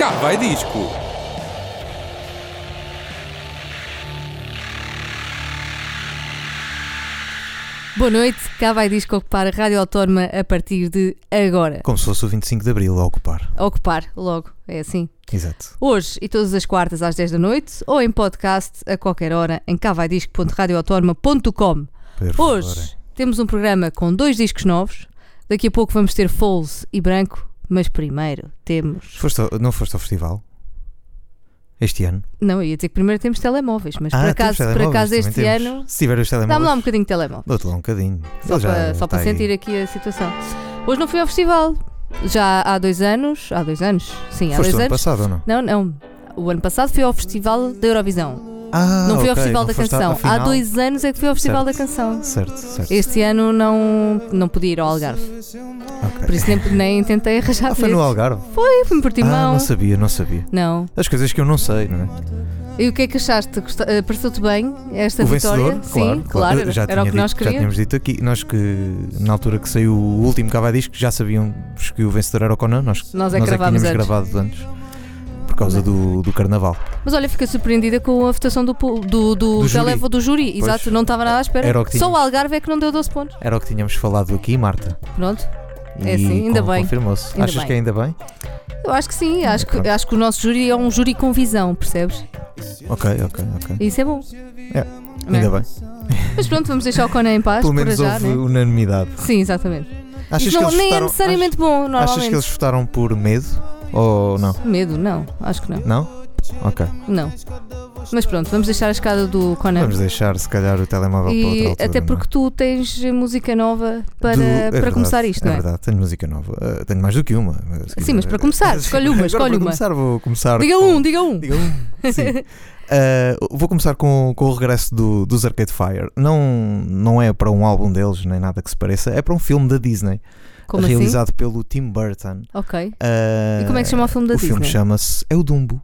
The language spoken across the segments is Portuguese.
Cá vai disco. Boa noite, cá vai disco ocupar a Rádio Autónoma a partir de agora. Como se fosse o 25 de Abril a ocupar. Ocupar, logo, é assim. Exato. Hoje e todas as quartas às 10 da noite ou em podcast a qualquer hora em cavaidisco.radioautónoma.com. Hoje temos um programa com dois discos novos. Daqui a pouco vamos ter Foles e Branco, mas primeiro temos. Foste ao- não foste ao festival? Este ano? Não, eu ia dizer que primeiro temos telemóveis, mas por Ah, acaso, temos por acaso este temos. ano. Se tiver os telemóveis. Dá-me lá um bocadinho de telemóvel. Dou-te lá um bocadinho. Só Ele para, só para sentir aqui a situação. Hoje não fui ao festival. Já há dois anos. Há dois anos? Sim, há Foste o dois ano anos. passado ou não? Não, não. O ano passado fui ao Festival da Eurovisão. Ah, não fui ao Festival da Canção. Há dois anos é que fui ao Festival Certo. da Canção. Certo, certo. Este ano não, não podia ir ao Algarve. Ok. Por isso nem, nem tentei arranjar Ah, foi no. Algarve? Foi, fui-me por Ah, Timão. não sabia, não sabia. não. As coisas que eu não sei, não é? E o que é que achaste? Eh, Pareceu-te bem esta o vitória? vencedor, Sim, claro, claro. Já era o que nós dito- Já queríamos. tínhamos dito aqui, nós que na altura que saiu o último Cava Disco já sabíamos que o vencedor era o Conan, nós, Nós é que nós é que tínhamos antes. gravado antes causa do, do Carnaval. Mas olha, fiquei surpreendida com a votação do, do, do, Do júri. televo do júri. Pois. Exato, não estava nada à espera. Era o que Só o. Algarve é que não deu 12 pontos. Era o que tínhamos falado aqui, Marta. Pronto. E É sim, ainda bem. Confirmou-se. Achas bem. que é ainda bem? Eu acho que sim, acho que, acho que o nosso júri é um júri com visão, percebes? Ok, ok, ok. Isso é bom. É, é? Ainda bem. Mas pronto, vamos deixar o Conan em paz Pelo por menos já, houve né? unanimidade. Sim, exatamente. Achas Isso que não, eles nem é votaram- necessariamente bom, achas, normalmente. achas que eles votaram por medo? Ou não? Medo, não, acho que não. Não? Ok. Não. Mas pronto, vamos deixar a escada do Conan. Vamos deixar se calhar o telemóvel para outra E altura. até é? porque tu tens música nova para, Do- é para verdade, começar isto, não É é? verdade, tenho música nova. Uh, tenho mais do que uma. Sim, quiser. mas para começar, escolhe uma, escolhe para uma. começar, vou começar. Diga com- um, diga um. Diga um. Sim. Uh, vou começar com, com o regresso do, dos Arcade Fire. Não, não é para um álbum deles, nem nada que se pareça, é para um filme da Disney, Como assim? realizado pelo Tim Burton. Ok. Uh, E como é que se chama o filme da o filme Disney? chama-se É o Dumbo.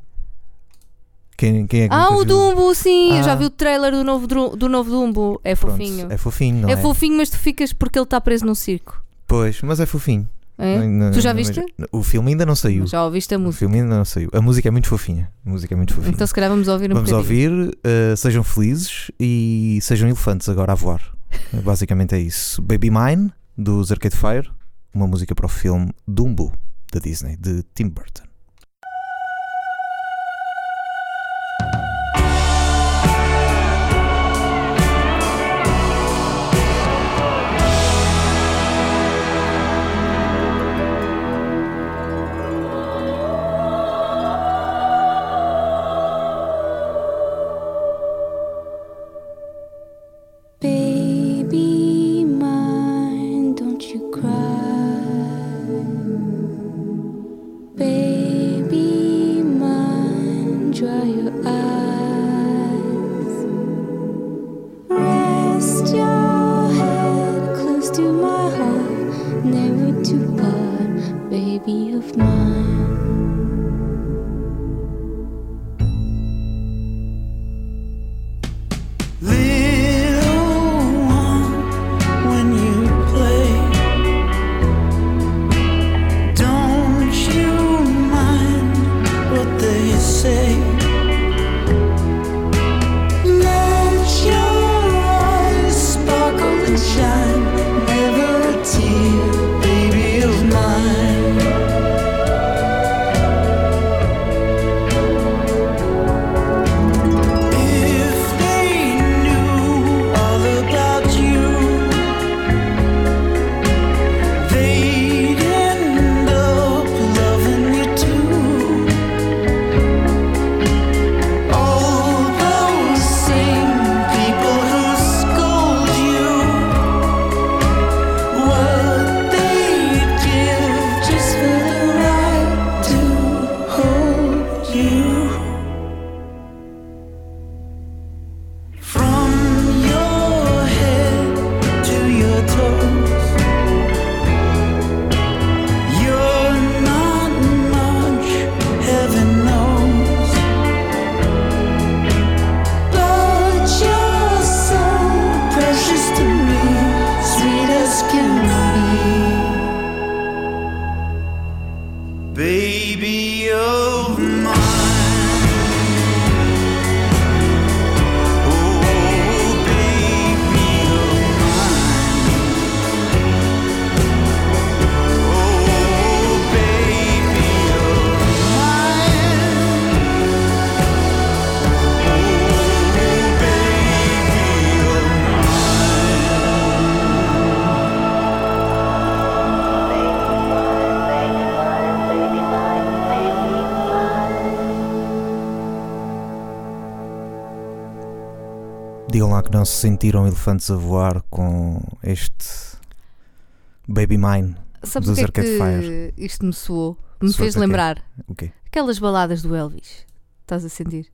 Quem, quem é que Ah, o? Dumbo, sim, eu já Ah. vi o trailer do novo, do novo Dumbo. É Pronto, fofinho. É fofinho, não é, é? fofinho, mas tu ficas porque ele está preso num circo. Pois, mas é fofinho. É? Não- Tu já não- viste? O filme ainda não saiu. Já ouviste a O música. filme ainda não saiu. A música é muito fofinha. A música é muito fofinha. Então se calhar vamos ouvir um Vamos ouvir, uh, sejam felizes e sejam elefantes agora a voar. Basicamente é isso. Baby Mine, dos Arcade Fire, uma música para o filme Dumbo, da Disney, de Tim Burton. Que não se sentiram elefantes a voar com este Baby Mine. Sabes Dos que é Arcade que isto me soou? Me Soou-te fez lembrar aquelas baladas do Elvis. Estás a sentir?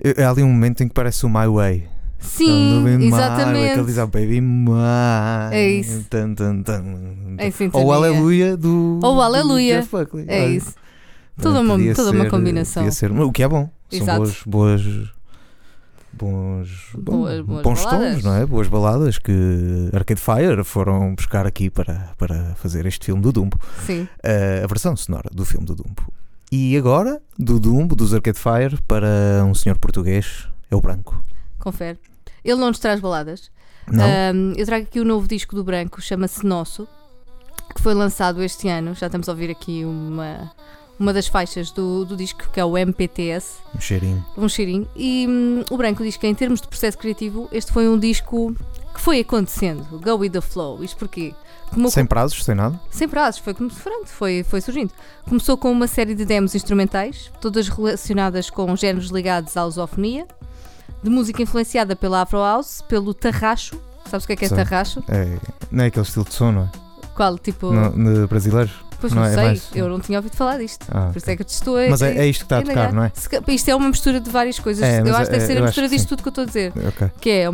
É ali um momento em que parece o My Way. Sim, Mine, exatamente. Aquele diz, "Ah, Baby Mine. É isso. Tan, tan, tan. Ou Aleluia do. Ou do Aleluia. Buckley. É isso. Toda uma- toda uma combinação. ser- o que é bom. São Exato. boas. boas Bons, Boas- boas bons baladas. tons, não é? Boas baladas que Arcade Fire foram buscar aqui para, para fazer este filme do Dumbo. Sim. a versão sonora do filme do Dumbo. E agora, do Dumbo, dos Arcade Fire, para um senhor português, é o Branco. Confere. Ele não nos traz baladas. Não? Eu trago aqui o novo disco do Branco, chama-se Nosso, que foi lançado este ano. Já estamos a ouvir aqui uma, uma das faixas do, do disco, que é o MPTS, Um cheirinho. um cheirinho. E hum, o Branco diz que, em termos de processo criativo, este foi um disco que foi acontecendo. Go with the flow. Isto porquê? Como Sem prazos, sem nada. sem prazos, foi como pronto, foi, foi surgindo. Começou com uma série de demos instrumentais, todas relacionadas com géneros ligados à lusofonia, de música influenciada pela Afro House, pelo tarracho. Sabes o que é que é Sei. tarracho? É, não é aquele estilo de som, não é? Qual? Tipo. No, no brasileiro. Pois não não, é sei, mais- eu não tinha ouvido falar disto. Ah, Por isso é que eu te estou a. Mas é, é isto que está a tocar, não é? Isto é uma mistura de várias coisas. É, eu acho que deve é- ser eu a mistura disto sim. tudo que eu estou a dizer. Ok. Que é,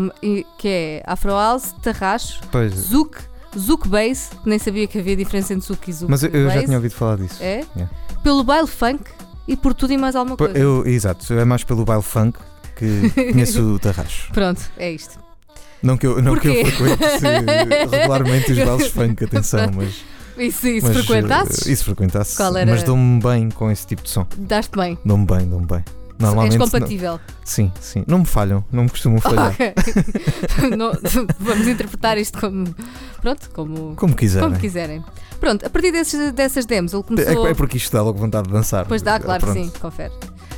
que é Afro House, tarracho, Zouk, Zouk Bass, nem sabia que havia diferença entre Zouk e Zouk mas eu, eu já tinha ouvido falar disso. É? Yeah. Pelo baile funk e por tudo e mais alguma coisa. Eu, exato, é mais pelo baile funk que conheço o Tarracho. Pronto, é isto. Não que eu, não que eu frequente regularmente os bailes funk, atenção, mas. Isso, isso mas, frequentasses? eh, Isso frequentasse. Qual era? Mas dou-me bem com esse tipo de som. Daste bem. Dou-me bem, dou-me bem. És Normalmente. não- compatível. sim, sim. Não me falham, não me costumam falhar. Ok. Não- vamos interpretar isto como. Pronto, como, Como quiserem. como quiserem. Pronto, a partir desses, dessas demos, ele começou. É, é porque isto dá logo vontade de dançar. Pois dá, Eh, claro que pronto. sim, confere.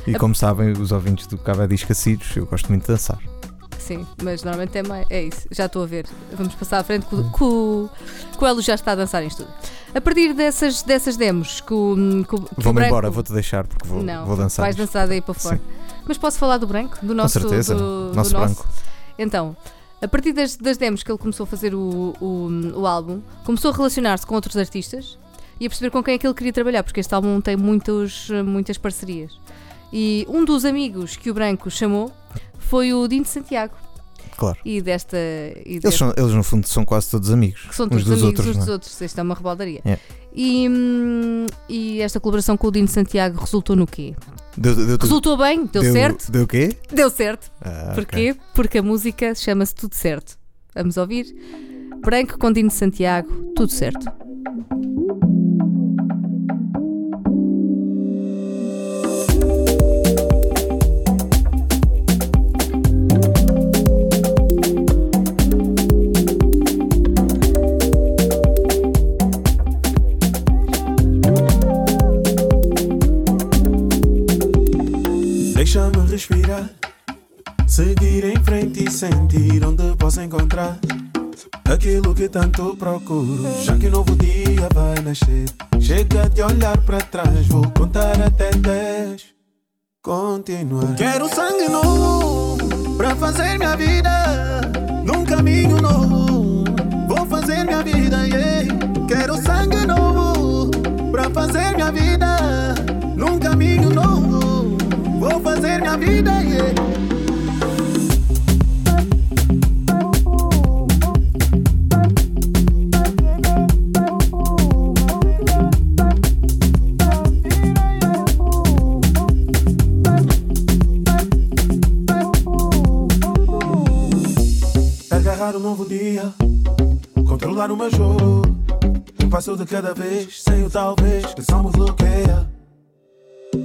E como sabem, os ouvintes do Cabo Discacidos, eu gosto muito de dançar. Sim, mas normalmente é, mais, é isso. Já estou a ver. Vamos passar à frente que, o- Elo já está a dançar em estudo. A partir dessas, dessas demos que o, Vou-me embora, vou-te deixar porque vou, Não, vou dançar. vais dançar daí para fora. Mas posso falar do branco? Do nosso, Com certeza. do, do nosso branco. Então, a partir das, das demos que ele começou a fazer o, o, o álbum, começou a relacionar-se com outros artistas e a perceber com quem é que ele queria trabalhar, porque este álbum tem muitos, muitas parcerias. E um dos amigos que o Branco chamou foi o Dino de Santiago. Claro. E desta. E Eles, deste- são, eles, no fundo, são quase todos amigos. que são uns todos dos amigos outros. uns dos é? outros. Isto é uma rebaldaria. É. E, hum, e esta colaboração com o Dino de Santiago resultou no quê? Deu, deu, Resultou bem? Deu, certo? Deu o quê? Deu certo. Ah, Porquê? Porque a música chama-se Tudo Certo. Vamos ouvir? Branco com Dino de Santiago, tudo certo. Tanto procuro. Já que um novo dia vai nascer, chega de olhar para trás, vou contar até 10. Continuar. Quero sangue novo para fazer minha vida num caminho novo. Vou fazer minha vida, yeah. Quero sangue novo para fazer minha vida num caminho novo. Vou fazer minha vida, yeah. Controlar o meu jogo. Um passo de cada vez, sem o talvez que só me bloqueia.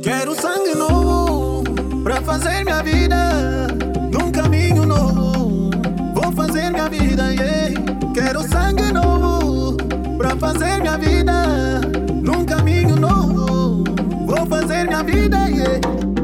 Quero sangue novo para fazer minha vida num caminho novo. Vou fazer minha vida, yeah. Quero sangue novo para fazer minha vida num caminho novo. Vou fazer minha vida, yeah.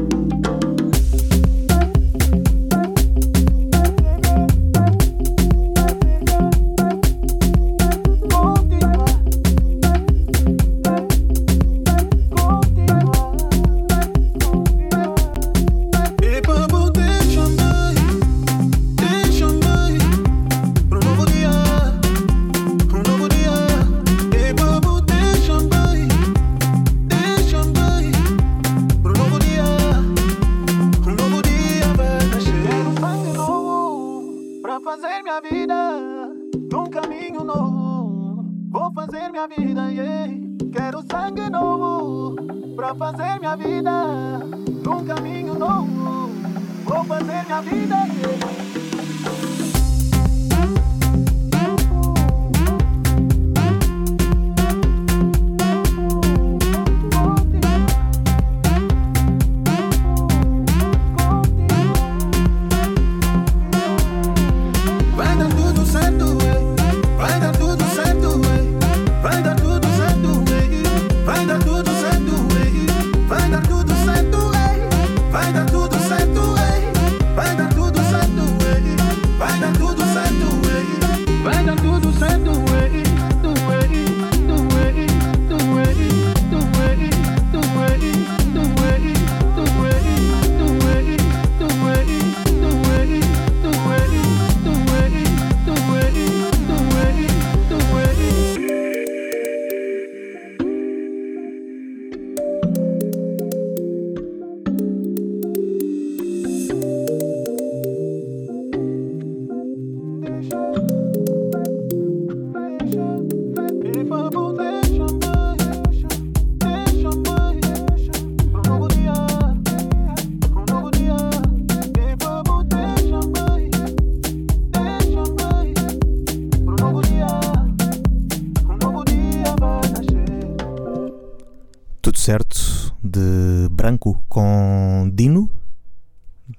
Com Dino?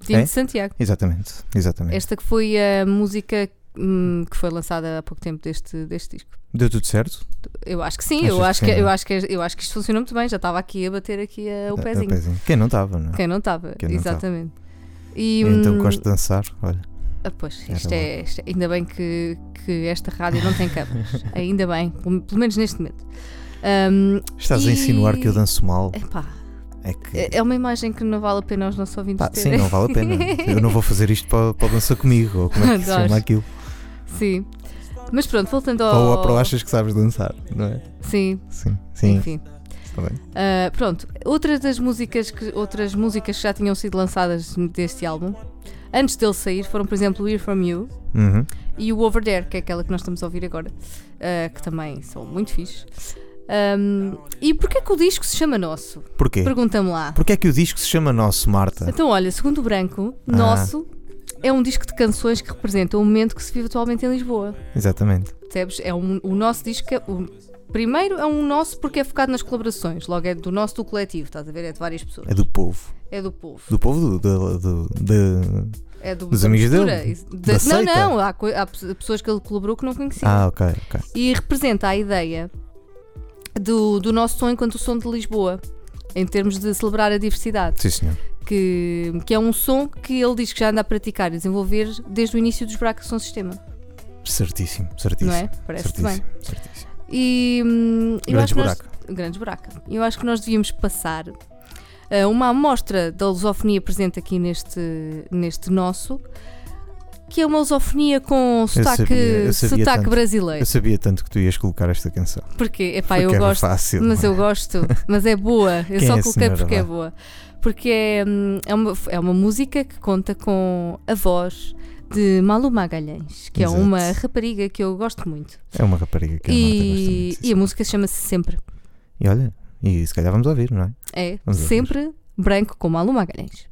Dino É? de Santiago. Exatamente, exatamente. Esta que foi a música hum, que foi lançada há pouco tempo deste, deste disco. Deu tudo certo? Eu acho que sim, Achas eu que acho sim, que, é? eu, acho que, eu acho que isto funcionou muito bem. Já estava aqui a bater aqui a- o É, é pezinho. Quem não estava, não é? Quem não estava, exatamente. E, Eu então hum, gosto de dançar, olha. ah, pois, isto é, isto é- ainda bem que, que esta rádio não tem câmaras. ainda bem, pelo, menos neste momento. Hum, Estás a e- insinuar que eu danço mal? epá, É que. é é uma imagem que não vale a pena os nossos ouvintes Pá, sim, não vale a pena. Eu não vou fazer isto para, para dançar comigo, ou como é que se chama aquilo. Sim. Mas pronto, voltando ao. Ou a pro achas que sabes dançar, não é? Sim, Sim, sim, enfim. está bem. Uh, pronto, outras das músicas que, outras músicas que já tinham sido lançadas deste álbum, antes dele sair, foram, por exemplo, o Hear From You Uhum. e o Over There, que é aquela que nós estamos a ouvir agora, uh, que também são muito fixe. Um, e porquê que o disco se chama Nosso? Porquê? Pergunta-me lá. Porquê é que o disco se chama Nosso, Marta? Então, olha, segundo o Branco, Ah. Nosso é um disco de canções que representam o momento que se vive atualmente em Lisboa. Exatamente. Percebes? É um, o nosso disco. É, o, primeiro é um nosso porque é focado nas colaborações, logo é do nosso do coletivo, estás a ver? É de várias pessoas. É do povo. É do povo. Do povo do, do, do- de- É do, Dos amigos dele? Da não, seita? não, há, há pe- pessoas que ele colaborou que não conhecia. Ah, ok, ok. E representa a ideia do, do nosso som enquanto o som de Lisboa, em termos de celebrar a diversidade. Sim, senhor. Que, que é um som que ele diz que já anda a praticar e desenvolver desde o início dos Buracos Som Sistema. Certíssimo, certíssimo. Não é? Parece-te bem. certíssimo. E hum, eu Grandes acho que nós- buraco. grandes. Eu acho que nós devíamos passar ah, uma amostra da lusofonia presente aqui neste, neste nosso, que é uma lusofonia com sotaque, sabia, eu sabia sotaque tanto. brasileiro. Eu sabia tanto que tu ias colocar esta canção. Porquê? Epá, Porque eu gosto. fácil. Mas é? eu gosto, mas é boa. Eu Quem só é coloquei porque é boa. Porque é, hum, é, uma, é uma música que conta com a voz de Malu Magalhães, que Exato. é uma rapariga que eu gosto muito. É uma rapariga que a Marta gosta E, muito. e a música chama-se Sempre. E olha, e se calhar vamos ouvir, não é? É Vamos ouvir. sempre branco com Malu Magalhães.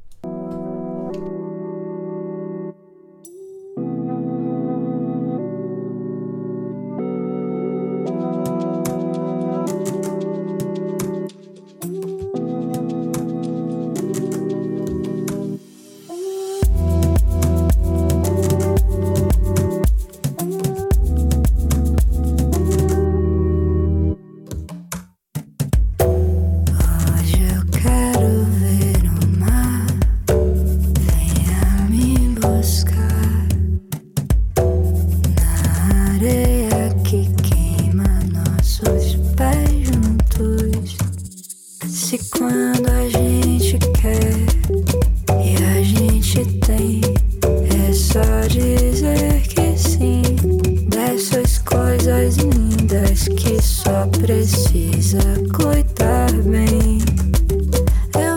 Eu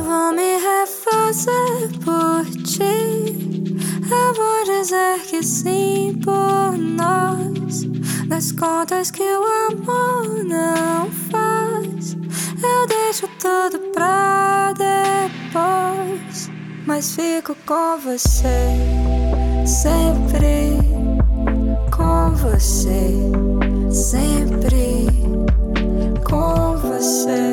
vou me refazer por ti. Eu vou dizer que sim por nós. nas contas que o amor não faz. Eu deixo tudo pra depois, mas fico com você sempre. Com você sempre. Com você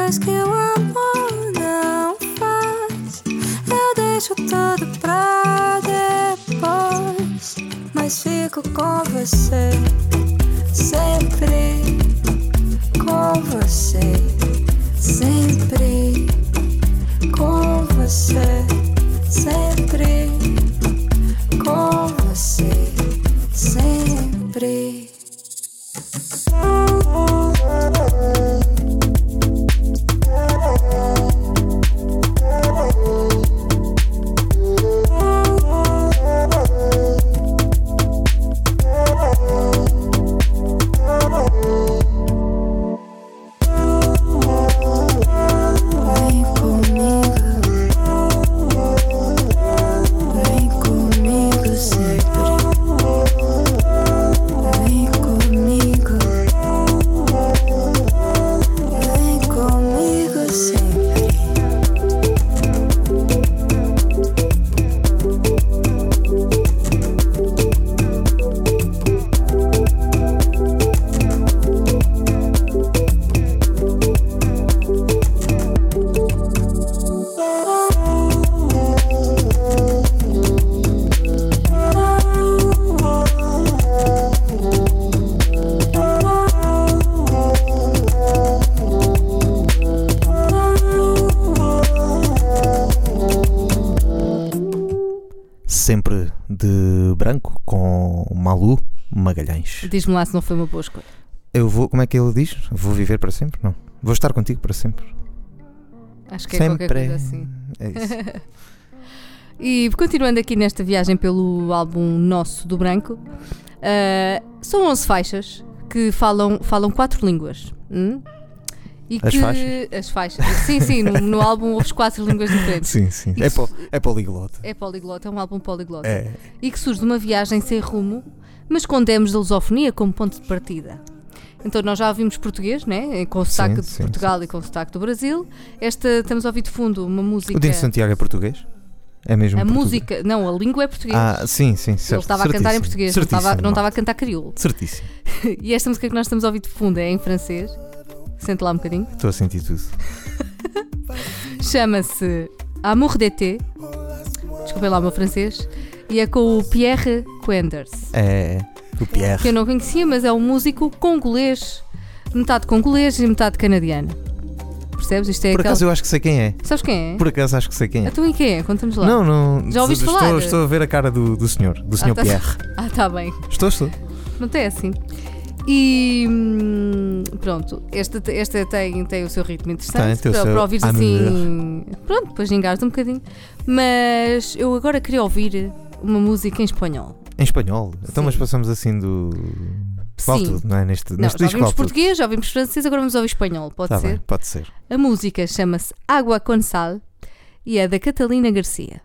Contas que o amor não faz. Eu deixo tudo pra depois. Mas fico com você sempre. Com você sempre. Diz-me lá se não foi uma boa escolha. Eu vou, como é que ele diz? Vou viver para sempre? Não. Vou estar contigo para sempre. Acho que é sempre. qualquer coisa assim. É isso. E continuando aqui nesta viagem pelo álbum nosso do Branco, ah, são 11 faixas que falam, falam quatro línguas. hum? E As que, faixas? As faixas. Sim, sim, no, no álbum houve quatro línguas diferentes. sim, sim. É, po, é poliglota. É poliglota, é um álbum poliglota. É. E que surge de uma viagem sem rumo, mas com demos da lusofonia como ponto de partida. Então nós já ouvimos português, né? com sotaque de sim, Portugal e com sotaque do Brasil. Esta, estamos a ouvir de fundo uma música... O Dino Santiago é português? É mesmo a português? música, não, a língua é português. Ah, sim, sim, certo. Ele estava a cantar em Certíssimo. português, não estava, Certíssimo, não estava a cantar crioulo. Certíssimo. E esta música que nós estamos a ouvir de fundo é em francês. Sente lá um bocadinho. Estou a sentir tudo. Chama-se Amour d'été. Desculpem lá o meu francês. E é com o Pierre Quenders. É. O Pierre. Que eu não conhecia, mas é um músico congolês. Metade congolês e metade canadiano. Percebes? Isto é Por acaso eu acho que sei quem é. Sabes quem é? Por acaso acho que sei quem é. Então e quem é? Conta-nos lá. Não, não. Já ouviste estou, falar? Estou a ver a cara do, do senhor, do senhor tá- Pierre. Ah, tá bem. Estou, estou. Não é assim. E hum, pronto, esta, esta tem, tem o seu ritmo interessante Tem, tem para, para amour. assim. Pronto, depois gingares um bocadinho. Mas eu agora queria ouvir uma música em espanhol. Em espanhol. Então, Sim. mas passamos assim do. Vale Sim. tudo, não é? Neste, Não, neste já ouvimos português, já ouvimos francês, agora vamos ouvir espanhol, pode Tá ser? bem, pode ser. A música chama-se Água com Sal e é da Catalina Garcia.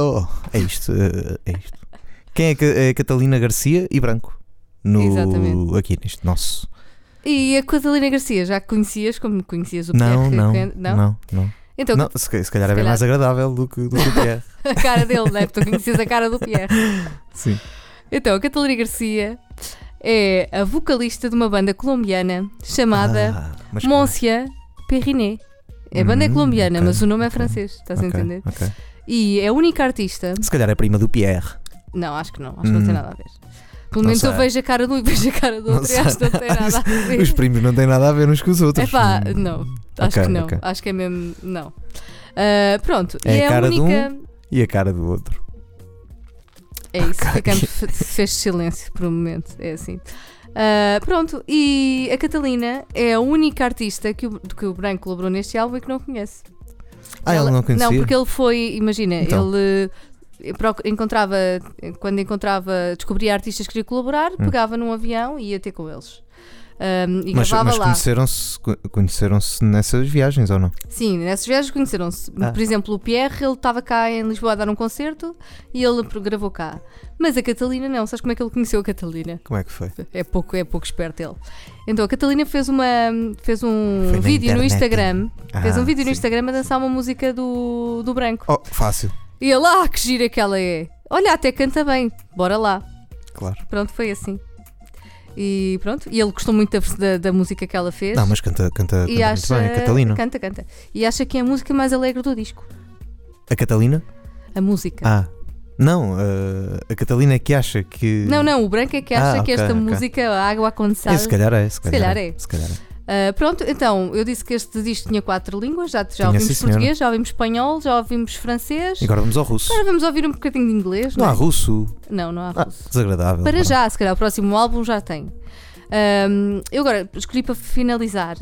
Pouquitito. É isto, eh, é isto. Quem é que é Catalina Garcia e Branco? No, Exatamente. Aqui neste nosso. E a Catalina Garcia, já a conhecias como conhecias o Não, Pierre? não, Can- não, não. Então, Não, se, se calhar é bem calhar. mais agradável do que, do que o Pierre. a cara dele, né? Tu conheces a cara do Pierre. Sim. Então, a Catalina Garcia é a vocalista de uma banda colombiana chamada Ah, mas Monsieur Perrinet. A banda é Hum, colombiana, ok, mas o nome é francês, estás a ok, entender? ok. E é a única artista. Se calhar é prima do Pierre. Não, acho que não, acho que não tem Hum. nada a ver. Pelo menos eu sei. vejo a cara de um e vejo a cara do outro e acho que não tem nada a ver. Os primos não têm nada a ver uns com os outros. É pá, não, acho Ok, que não, ok. acho que é mesmo. Não. Ah, pronto, É e a é a cara de única. E a cara do outro. É isso, Ok. ficamos, fe- fez silêncio por um momento, é assim. Ah, pronto, e a Catalina é a única artista que o, que o Branco colaborou neste álbum e que não conhece. Ah, ele Ela- não conhecia? Não, porque ele foi, imagina, Então. ele eh, encontrava, quando encontrava, descobria artistas que queria colaborar, Hum. pegava num avião e ia ter com eles. Um, e Mas, mas conheceram-se conheceram-se nessas viagens ou não? Sim, nessas viagens conheceram-se. Ah. Por exemplo, o Pierre, ele estava cá em Lisboa a dar um concerto e ele gravou cá. Mas a Catalina não. Sabes como é que ele conheceu a Catalina? Como é que foi? É pouco, é pouco esperto ele. Então a Catalina fez, uma, fez um Foi vídeo no. Instagram. fez Ah, um vídeo no sim. Instagram a dançar uma música do, do Branco. Oh, fácil, E ele, ah, que gira que ela é. Olha, até canta bem. Bora lá. claro. Pronto, foi assim. E pronto. E ele gostou muito da, da, da música que ela fez. Não, mas canta, canta, e canta acha, muito bem, a Catalina. Canta, canta. E acha que é a música mais alegre do disco. A Catalina? A música. Ah, não, eh, a Catalina é que acha que. Não, não, o branco é que acha Ah, que ok, esta ok. música, a água condensada. se calhar é. Se calhar, calhar é. é. Se calhar é. Ah, pronto, então, eu disse que este disco tinha quatro línguas, já, já ouvimos sim, português, já ouvimos espanhol, já ouvimos francês. E agora vamos ao russo. Agora vamos ouvir um bocadinho de inglês. Não há é? russo. Não, não há Ah, russo. desagradável. Para Pronto. já, se calhar o próximo álbum já tem. Eu agora escolhi para finalizar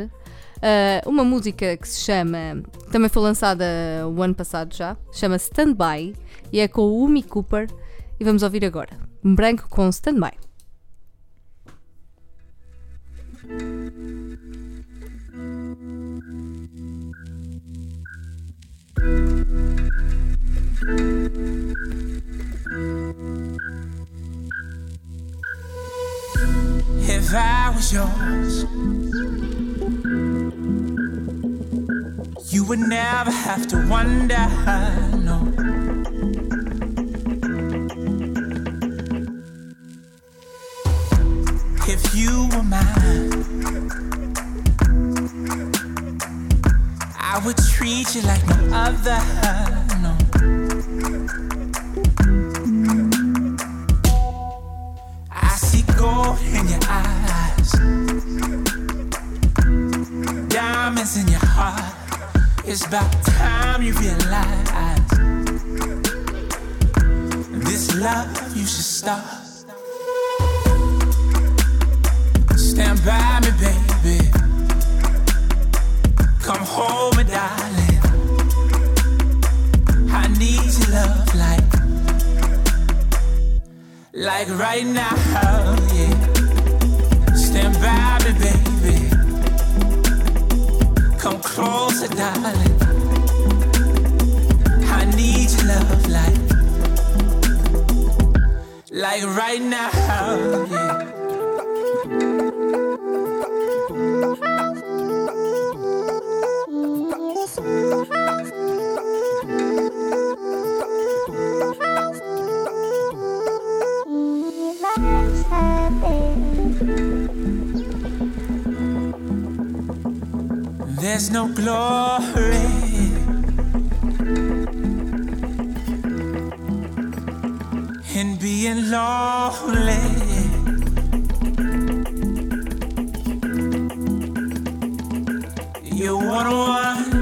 ah, uma música que se chama, também foi lançada o ano passado já, chama Stand By e é com o Umi Cooper e vamos ouvir agora. Um branco com Stand By. If I was yours, you would never have to wonder. No. If you were mine, I would treat you like no other. No. I see gold in your eyes, diamonds in your heart. It's about time you realize this love you should stop. Stand by me, baby. Come home, me, darling. I need your love like like right now, yeah. Stand by me, baby. Come closer, darling. I need your love like, like right now, yeah. There's no glory in being lonely. You're one on one,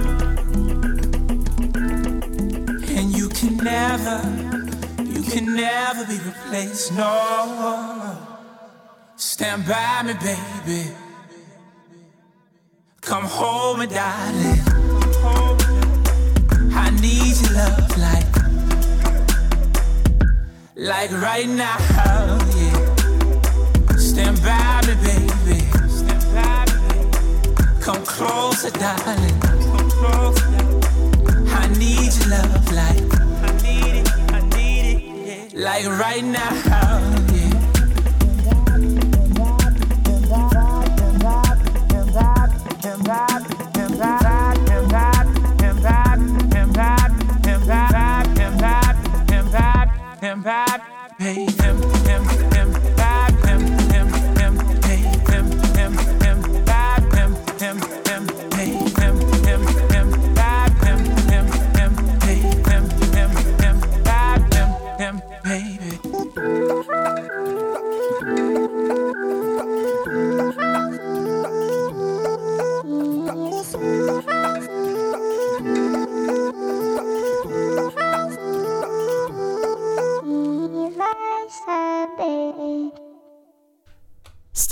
and you can never, you can never be replaced. No, stand by me, baby. Me, darling. I need your love like, like right now, yeah. Stand by me, baby. Come closer, darling. I need your love like. Like right now,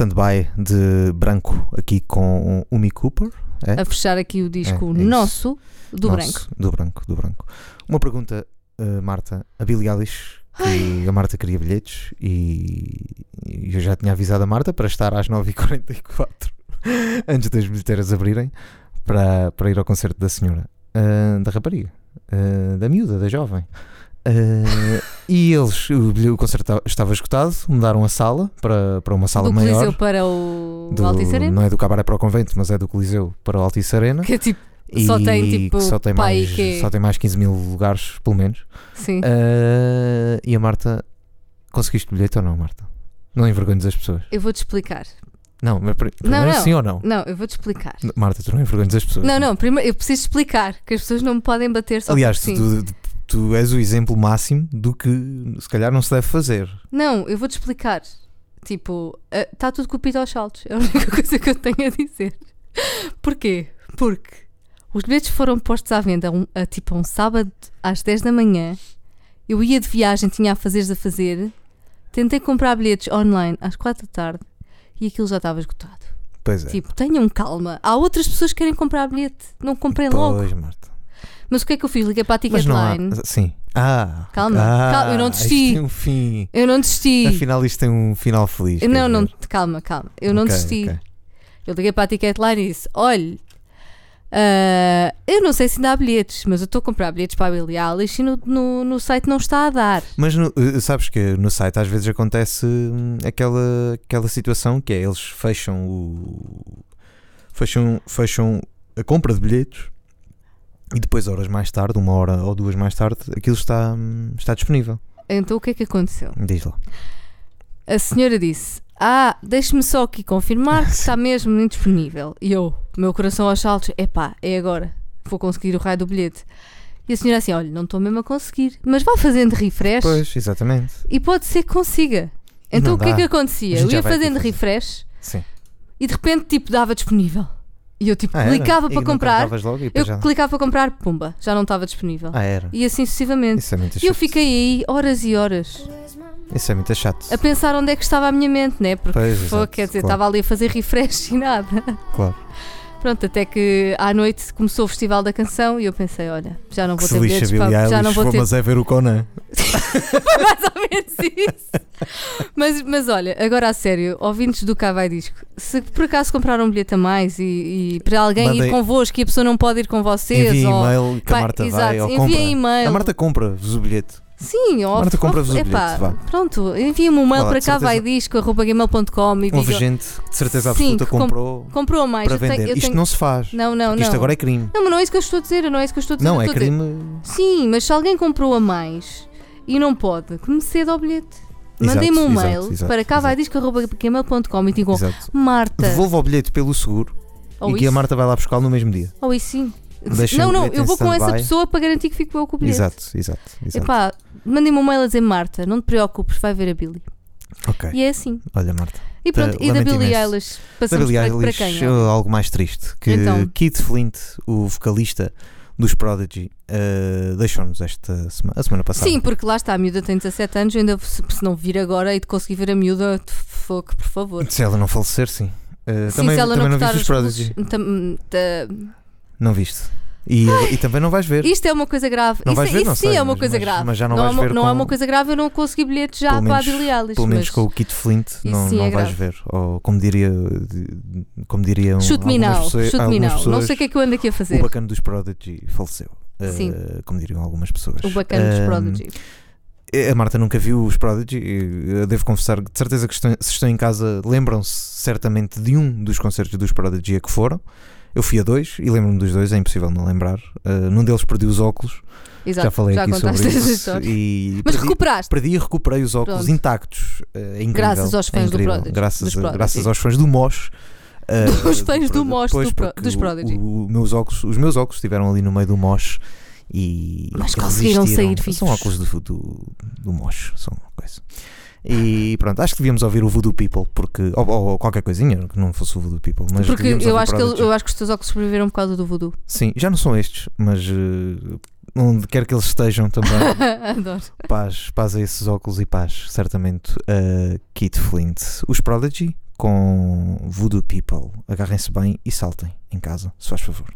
Stand-by de branco aqui com o Umi Cooper. É? A fechar aqui o disco É, é nosso do Nosso, branco. Do branco, do branco. Uma pergunta, eh, Marta. A Billie Eilish que a Marta queria bilhetes e, e eu já tinha avisado a Marta para estar às 9h44 antes das bilheteiras abrirem para, para ir ao concerto da senhora, ah, da rapariga, ah, da miúda, da jovem. Ah, e eles, o, o concerto estava- esgotado, mudaram a sala para, para uma sala do maior. Coliseu para o do- Altice Arena. não é do Cabaré para o Convento, mas é do Coliseu para o Altice Arena. Que é tipo, Só E tem, tipo, que só tem, pá, e mais, quê? só tem mais 15 mil lugares, pelo menos. sim. Ah, e a Marta, conseguiste bilhete ou não, Marta? Não envergonhes as pessoas. Eu vou-te explicar. Não, mas pri- primeiro não. sim ou não? Não, eu vou-te explicar. Marta, tu não envergonhes as pessoas. Não, não, primeiro eu preciso explicar que as pessoas não me podem bater só Aliás, tu, tu, tu és o exemplo máximo do que se calhar não se deve fazer. Não, eu vou-te explicar. Tipo, está tudo com o pito aos saltos. É a única coisa que eu tenho a dizer. Porquê? Porque os bilhetes foram postos à venda um- a, tipo a um sábado às 10 da manhã. Eu ia de viagem, tinha a fazeres a fazer. Tentei comprar bilhetes online às 4 da tarde e aquilo já estava esgotado. Pois é. Tipo, tenham calma. Há outras pessoas que querem comprar bilhete. Não comprem logo. pois, Marta. Mas o que é que eu fiz? Liguei para a não há. Ticketline. Sim. Ah. Calma, ah, calma, eu não desisti. tem um fim. Eu não desisti. Afinal, isto tem um final feliz. não, não, dizer. calma, calma. Eu não desisti. ok. Eu liguei para a Ticketline e disse: olha, ah, eu não sei se ainda há bilhetes, mas eu estou a comprar bilhetes para a Billie Eilish e no, no, no site não está a dar. Mas no- eh, sabes que no site às vezes acontece hum, aquela, aquela situação que é eles fecham o. fecham, fecham a compra de bilhetes e depois, horas mais tarde, uma hora ou duas mais tarde, aquilo está, está disponível. Então o que é que aconteceu? Diz lá. A senhora disse: Ah, deixe-me só aqui confirmar que está mesmo indisponível. E eu, meu coração aos saltos: Epá, é agora. Vou conseguir o raio do bilhete. E a senhora assim: Olha, não estou mesmo a conseguir, mas vá fazendo refresh Pois, exatamente. e pode ser que consiga. Então Não o que é dá. que A acontecia? Eu ia fazendo refresh Sim. e de repente, tipo, dava disponível. E eu, tipo, Ah, era? clicava E para não comprar. Logo e depois Eu já... clicava para comprar, pumba, já não estava disponível. Ah, era. E assim sucessivamente. Isso é muito E eu chato. fiquei aí horas e horas Isso é muito chato. a pensar onde é que estava a minha mente, né? Porque Pois, exato, quer dizer, claro. estava ali a fazer refresh e nada. Claro. Pronto, até que à noite começou o Festival da Canção e eu pensei, olha, já não Que vou se ter bilhetes para, já não vou ter vamos é ver o Conan. mais ou menos isso. mas, mas olha, agora a sério, ouvintes do Cá Vai Disco, se por acaso compraram um bilhete a mais e, e para alguém Mandem- ir convosco e a pessoa não pode ir com vocês, Enviem ou... e-mail que a Pá, Marta exato, vai ou enviem compra. e-mail. A Marta compra-vos o bilhete. Sim, ou, Marta, compra-vos o epá, bilhete, vá. Pronto, envia-me um mail Vá lá, para de cá certeza. vai disco, arroba gmail.com e Houve diga, gente que de certeza Sim, absoluta que com- comprou comprou mais. para eu tenho- vender. eu Isto tenho- não se faz. Não, não, Porque Isto não. agora é crime. Não, mas não é isso que eu estou a dizer, não é isso que eu estou a dizer. Não, eu é estou a dizer- crime. Sim, mas se alguém comprou a mais e não pode, que me ceda bilhete. Exato, Mandem-me um exato, mail exato, para cá vai disco.gmail.com e digam Exato. Marta. Devolva o bilhete pelo seguro Ou e que a isso, Marta vai lá buscar no mesmo dia. ou isso sim. Deixa não, não, eu vou com essa pessoa para garantir que fico eu com o bilhete. Exato, exato. exato. Epá, mandem-me um mail a dizer Marta, não te preocupes, vai ver a Billy. Ok. E é assim. Olha, Marta. E pronto, e da Billie imenso. Eilish, Da passamos Billie para, para Eilish, quem? uh, algo mais triste. Que Então. Keith Flint, o vocalista dos Prodigy, uh, deixou-nos esta semana, a semana passada. Sim, porque lá está, a miúda tem 17 anos, ainda se, se não vir agora e de conseguir ver a miúda, fogo, por favor. Se ela não falecer, sim. Uh, Sim, também se ela também não não, viste os os Prodigy. tam- ta- Não viste. E, e também não vais ver. Isto é uma coisa grave. Não isso vais é, ver? isso Não sim sei, é uma mas- coisa mas- grave. mas já não não, vais é uma, ver não é com- uma coisa grave eu não consegui bilhetes já Pelo para menos- a Billie Eilish. Pelo menos com o Keith Flint não, é não vais grave. ver. Ou como diria como diriam Chute-me não, pessoas, chute-me algumas não. Pessoas, sei o que é que eu ando aqui a o fazer. bacana dos Prodigy faleceu. Uh, Sim. como diriam algumas pessoas. O bacana dos Um, Prodigy. A Marta nunca viu os Prodigy. Eu devo confessar que de certeza que estão, se estão em casa lembram-se certamente de um dos concertos dos Prodigy a que foram. Eu fui a dois e lembro-me dos dois, é impossível não lembrar. Uh, num deles perdi os óculos, Exato, já falei aqui contaste sobre isso. E Mas perdi, recuperaste. perdi e recuperei os óculos Pronto. intactos. Uh, é incrível, Graças aos é fãs do incrível. Prodigy, Graças, a- graças aos fãs do Mosh. uh, Dos fãs do Mosh Pois, do Pro- dos o- Prodigy. o- meus óculos, os meus óculos estiveram ali no meio do Mosh e Mas conseguiram sair vivos. São óculos do, do, do Mosh, são coisa. E pronto, acho que devíamos ouvir o Voodoo People, porque, ou, ou qualquer coisinha que não fosse o Voodoo People. Mas Porque eu acho, que, Prodigy. eu acho que os teus óculos sobreviveram por causa do voodoo. Sim, já não são estes, mas eh, onde quer que eles estejam também, Adoro. paz, paz a esses óculos e paz, certamente, a Kit Flint. Os Prodigy com Voodoo People. Agarrem-se bem e saltem em casa, se faz favor.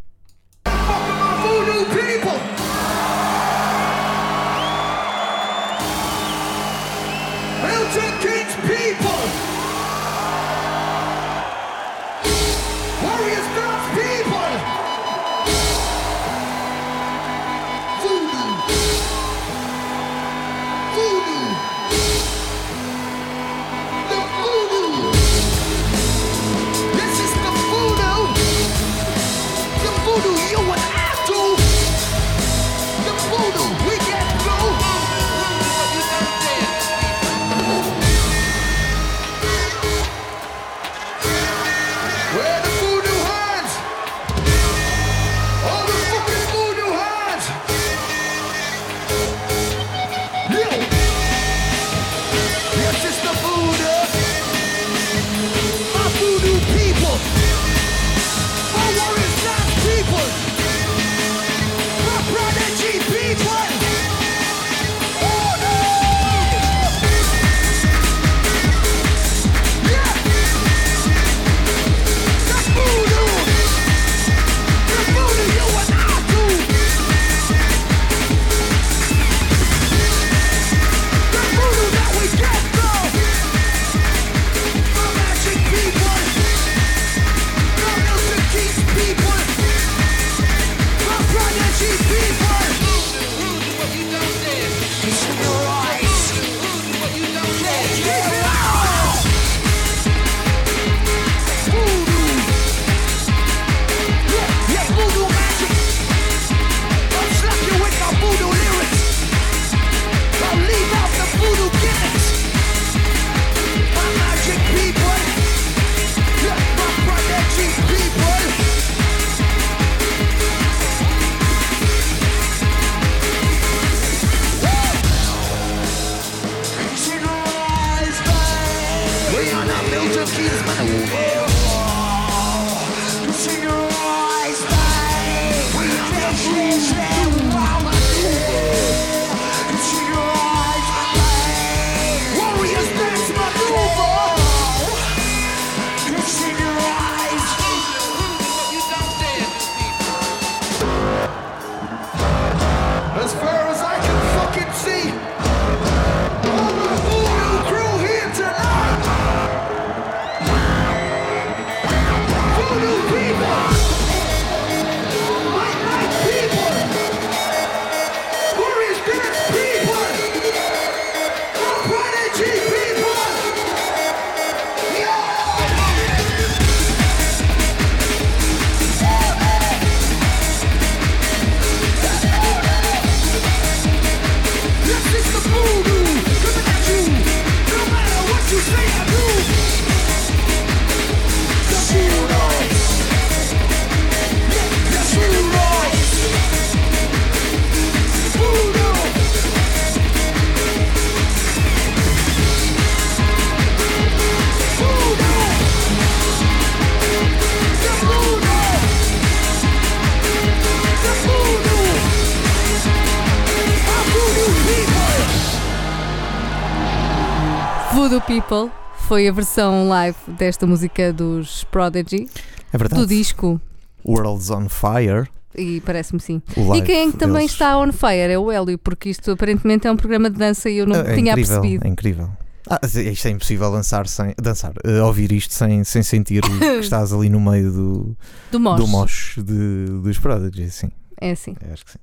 People foi a versão live desta música dos Prodigy, É verdade. do disco. Worlds on Fire. E parece-me sim. E quem também deles. está on fire é o Hélio, porque isto aparentemente é um programa de dança e eu não É- é tinha incrível, percebido. É incrível. Ah, isto é impossível dançar sem, dançar, eh, ouvir isto sem, sem sentir que estás ali no meio do, Do Mosh. do mosh de, dos Prodigy, sim. É assim. Acho que sim.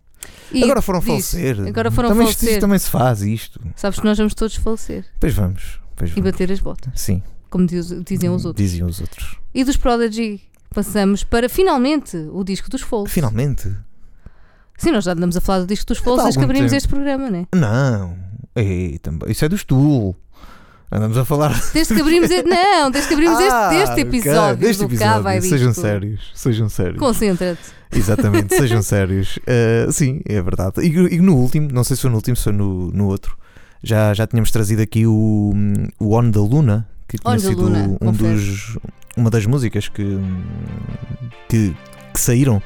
E agora foram diz, falecer. Agora foram também, isto- falecer. isto também se faz isto. Sabes que nós vamos todos falecer Pois vamos. Pois e vamos. bater as botas, Sim. como diz- diziam os outros. Diziam os outros. E dos Prodigy passamos para finalmente o disco dos Foles. Finalmente. Sim, nós já andamos a falar do disco dos Há Foles desde que abrimos tempo. este programa? Não. Ei, também. Isso é do Stool. Andamos a falar. Desde que abrimos este, não, desde que abrimos este, Ah, deste ok, episódio deste Cá episódio. vai Sejam disto. sérios. Sejam sérios. Concentra-te. Exatamente, sejam sérios. Uh, sim, é verdade. E, e no último, não sei se foi no último, se foi no, no outro, já, já tínhamos trazido aqui o, o On da Luna, que tinha On the sido Luna, um dos, uma das músicas que, que, que saíram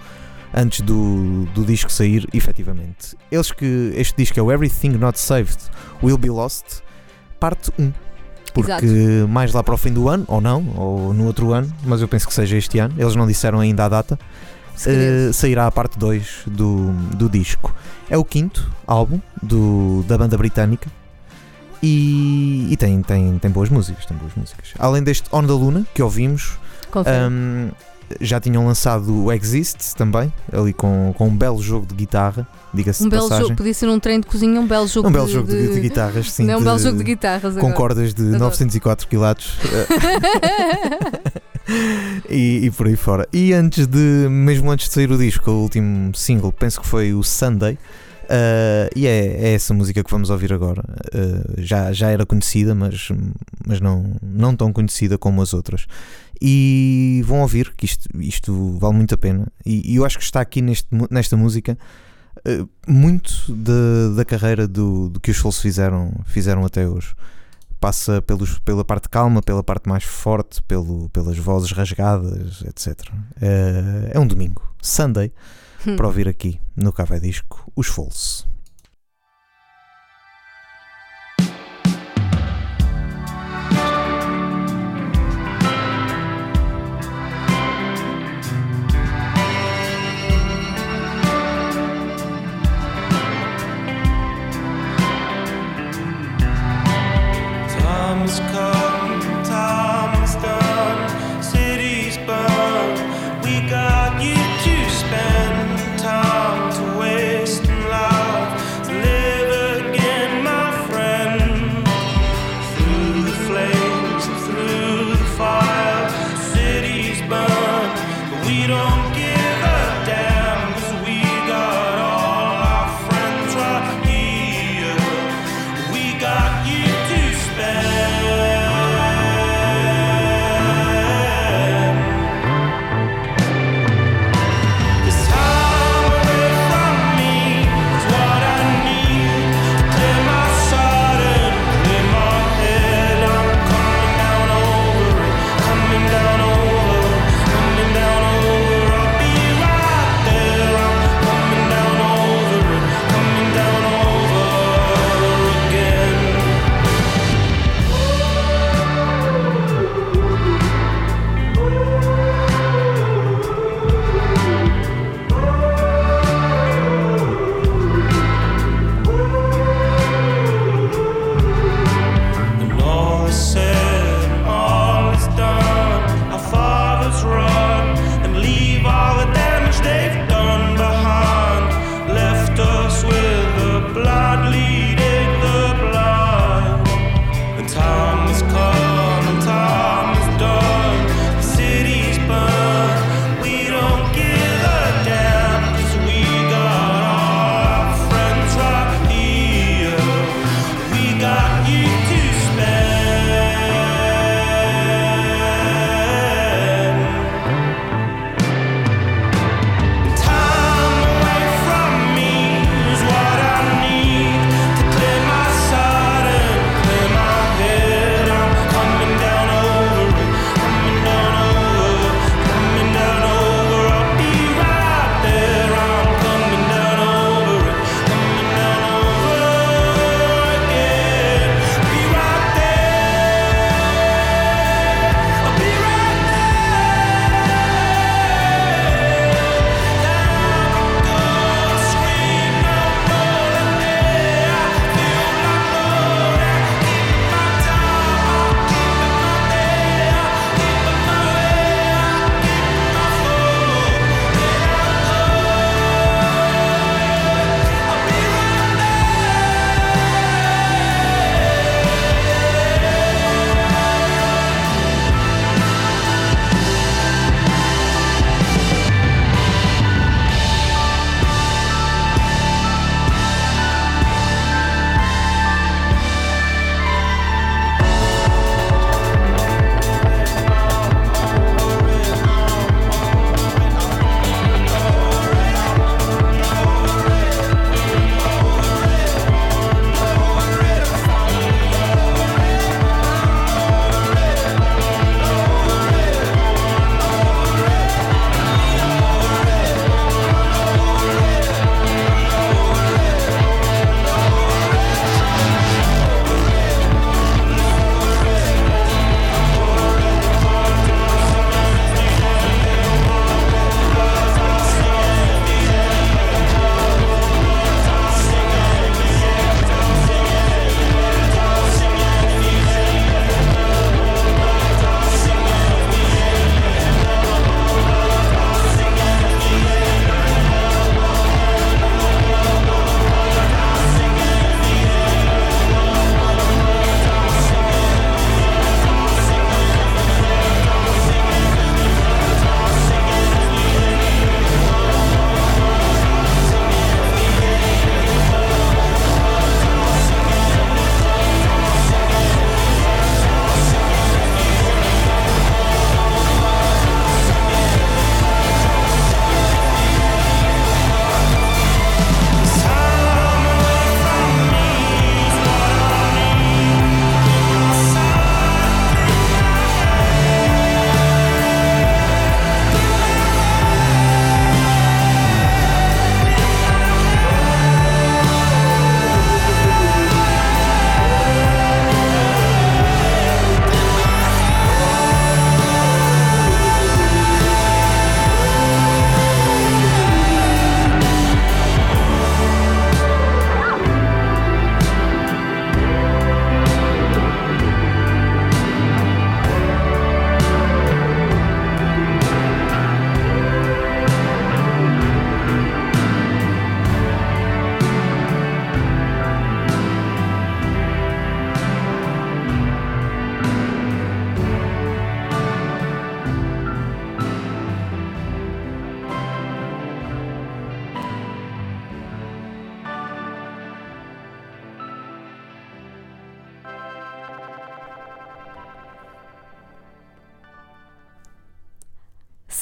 antes do, do disco sair, efetivamente. Eles que este disco é o Everything Not Saved Will Be Lost, parte 1. Porque mais lá para o fim do ano, ou não, ou no outro ano, mas eu penso que seja este ano, eles não disseram ainda a data. Uh, sairá a parte 2 do, do disco. É o quinto álbum do, da banda britânica E, e tem, tem, tem boas músicas, tem boas músicas. Além deste On the Luna, que ouvimos, hum, já tinham lançado o Exist também, ali com, com um belo jogo de guitarra, diga-se um de belo passagem. jogo, podia ser um trem de cozinha, um belo jogo um belo de, jogo de, de guitarras, sim. não um de- belo jogo de guitarras com agora. cordas de Adoro. 904 quilates e, e por aí fora. E antes de, mesmo antes de sair o disco, o último single, penso que foi o Sunday. Uh, e é, é essa música que vamos ouvir agora. Uh, já, já era conhecida, mas, mas não, não tão conhecida como as outras. E vão ouvir que isto, isto vale muito a pena. E, e eu acho que está aqui neste, nesta música uh, muito de- da carreira do, do que os Souls fizeram, fizeram até hoje passa pelos, pela parte calma, pela parte mais forte, pelo, pelas vozes rasgadas, etc. É um domingo, Sunday, Para ouvir aqui no Café Disco, os False.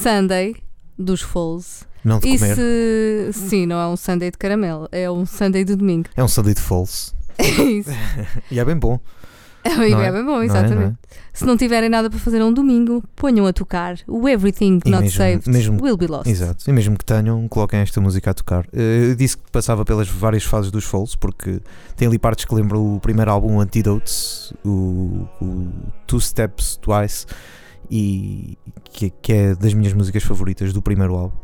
Sunday dos Falls. Não de E comer. se. Sim, não é um Sunday de caramelo, é um Sunday de domingo. É um Sunday de Falls. É isso. E é bem bom. É, não é bem bom, Não é, exatamente. não é? Se não tiverem nada para fazer um domingo, ponham a tocar o Everything E Not mesmo- Saved mesmo- Will Be Lost. Exato. E mesmo que tenham, coloquem esta música a tocar. Eh, Eu disse que passava pelas várias fases dos Falls, porque tem ali partes que lembram o primeiro álbum Antidotes, o, o Two Steps Twice, e que, que é das minhas músicas favoritas do primeiro álbum.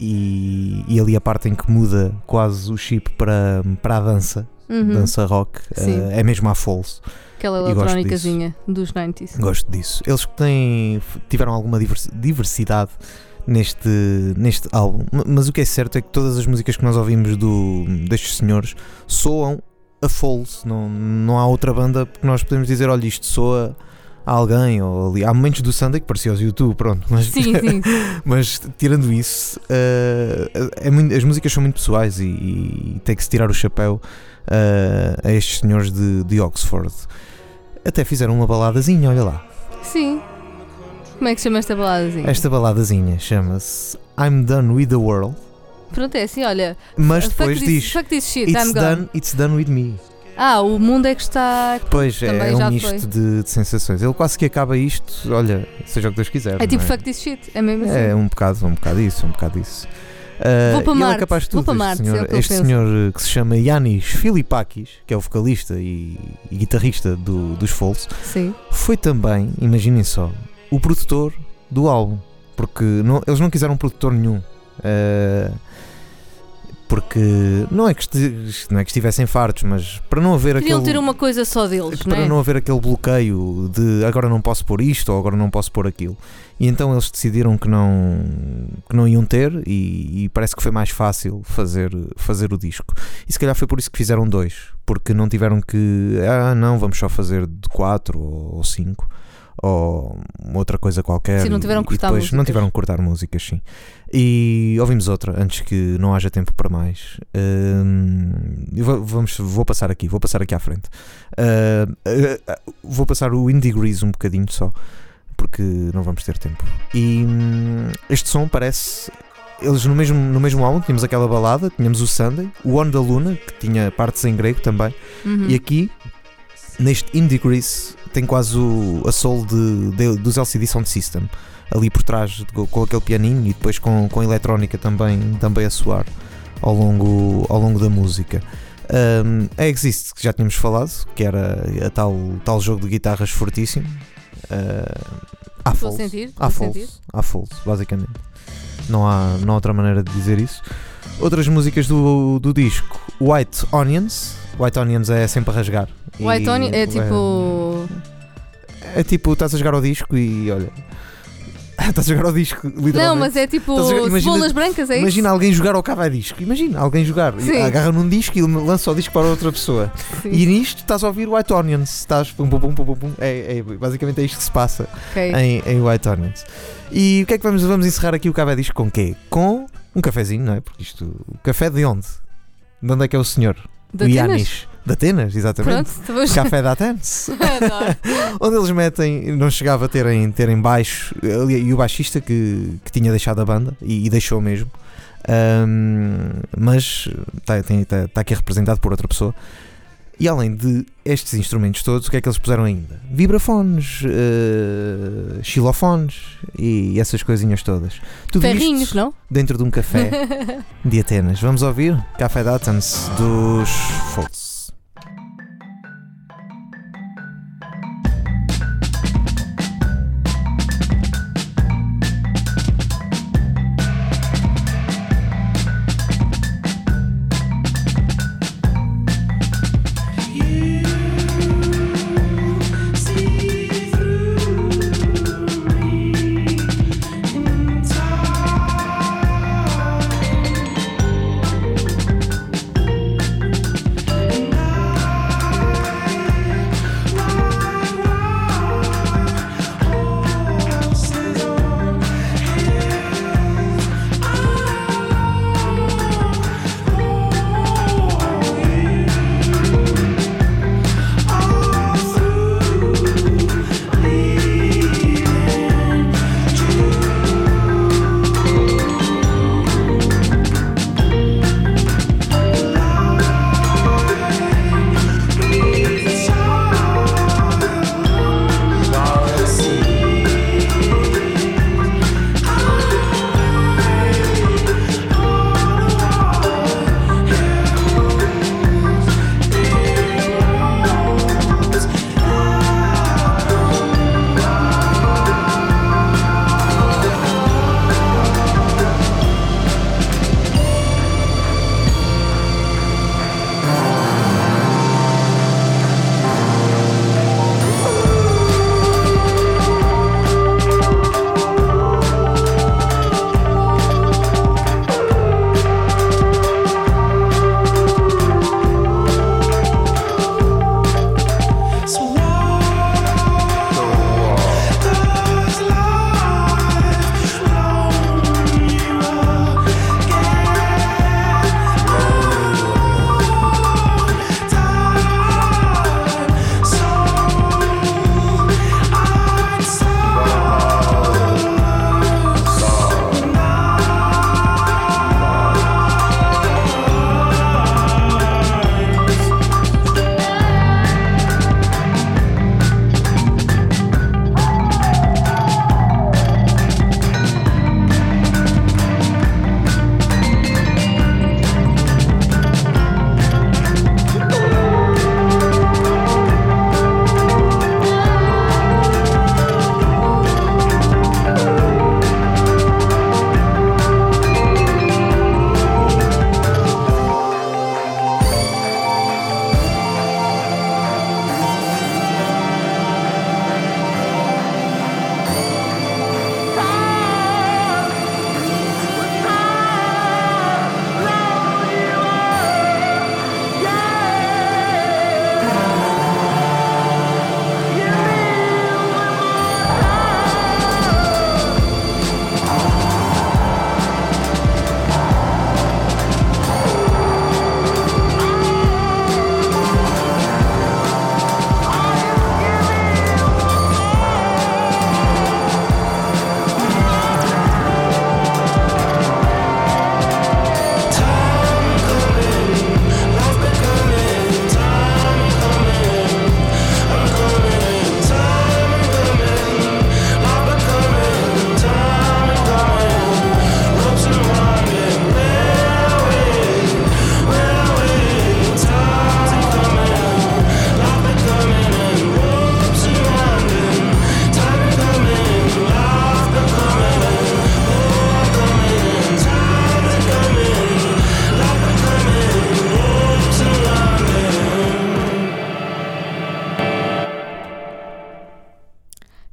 E, e ali a parte em que muda quase o chip para, para a dança, Uhum. dança rock, eh, é mesmo a Falls. Aquela eletrónicazinha dos 90s. Gosto disso. Eles que têm, tiveram alguma divers- diversidade neste, neste álbum, mas o que é certo é que todas as músicas que nós ouvimos do, destes senhores soam a Falls. Não, não há outra banda que nós podemos dizer, olha, isto soa a alguém. Ou ali. Há momentos do Sunday que parecia os YouTube, pronto. Mas, Sim, sim. mas tirando isso, eh, é muito- as músicas são muito pessoais e, e tem que se tirar o chapéu eh, a estes senhores de, de Oxford. Até fizeram uma baladazinha, olha lá. Sim. Como é que se chama esta baladazinha? Esta baladazinha chama-se I'm Done with the World, Pronto, é assim, olha. mas depois diz It's done, it's done with me. Ah, o mundo é que está. Pois é, Também é um misto de, de sensações. Ele quase que acaba isto, olha, seja o que Deus quiser. É tipo não fuck this shit. É mesmo assim. É um bocado, um bocado isso, um bocado isso. Ah, Vou para é Marte, capaz de vou tudo, para este Marte, é senhor, ele este senhor eh, que se chama Yanis Filipakis, que é o vocalista e, e guitarrista do, dos Sim. foi também, imaginem só, o produtor do álbum. Porque não- eles não quiseram produtor nenhum. Eh, porque não é, que não é que estivessem fartos, mas para não haver Queriam aquele. ter uma coisa só deles, não para é? não haver aquele bloqueio de agora não posso pôr isto ou agora não posso pôr aquilo. E então eles decidiram que não, que não iam ter e, e parece que foi mais fácil fazer, fazer o disco. E se calhar foi por isso que fizeram dois, porque não tiveram que, ah não, vamos só fazer de quatro ou, cinco ou outra coisa qualquer. Sim, não tiveram que cortar depois não músicas. tiveram que cortar músicas, sim. E ouvimos outra antes que não haja tempo para mais. Eu vou, vamos, vou passar aqui, vou passar aqui à frente. Uh, uh, uh, vou passar o Indie Grease um bocadinho só, porque não vamos ter tempo. E hum, este som parece. Eles no mesmo, no mesmo álbum tínhamos aquela balada, tínhamos o Sunday, o On da Luna, que tinha partes em grego também, Uhum. e aqui, neste Indie Grease, tem quase o, a soul de, de- dos LCD Sound System, ali por trás, com aquele pianinho e depois com, com a eletrónica também, também a soar ao longo, ao longo da música. Um, a Exist, que já tínhamos falado, que era a tal, tal jogo de guitarras fortíssimo. Uh, há false. sentir, Há a. Há false, basicamente. Não há, não há outra maneira de dizer isso. Outras músicas do, do disco: White Onions. White Onions é sempre a rasgar. White E- Onion é tipo. É tipo, estás a jogar ao disco e olha. estás a jogar ao disco, literalmente. Não, mas é tipo Estás a jogar- imagina- cebolas brancas, é Imagina alguém jogar ao cava disco. Imagina alguém jogar. Sim. Agarra num disco e lança o disco para outra pessoa. isso? Sim. E nisto estás a ouvir White Onions. Estás pum pum pum pum pum. pum. É, é- basicamente é isto que se passa Ok. em, em White Onions. E o que é que vamos, vamos encerrar aqui o cava disco com quê? Com um cafezinho, não é? Porque isto. O café de onde? De onde é que é o senhor? De o? Yanis. De Atenas, exatamente. Pronto. Café de Atenas. Onde eles metem, não chegava a terem, terem baixo, e o baixista que, que tinha deixado a banda, e, e deixou mesmo, Ahm, mas está tá, tá aqui representado por outra pessoa. E além de estes instrumentos todos, o que é que eles puseram ainda? Vibrafones, eh, xilofones e essas coisinhas todas. Tudo Ferrinhos, isto não? dentro de um café de Atenas. Vamos ouvir Café de Athens dos Folds.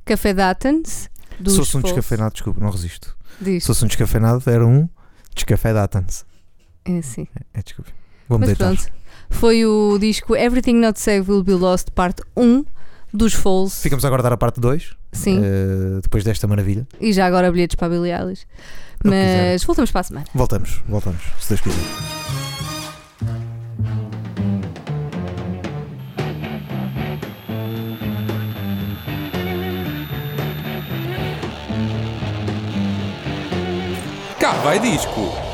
Café. Dos Se fosse um descafeinado, desculpa, não resisto. Diz. Se fosse um descafeinado, era um descafé de Athens. É assim. É, desculpa. Vou-me Mas deitar. pronto. Foi o disco Everything Not Saved Will Be Lost, parte 1 dos Falls. Ficamos agora a dar a parte 2, Sim. depois desta maravilha. E já agora bilhetes para a Billie Eilish. É. Mas voltamos para a semana. Voltamos, voltamos, se Deus quiser. Vai disco.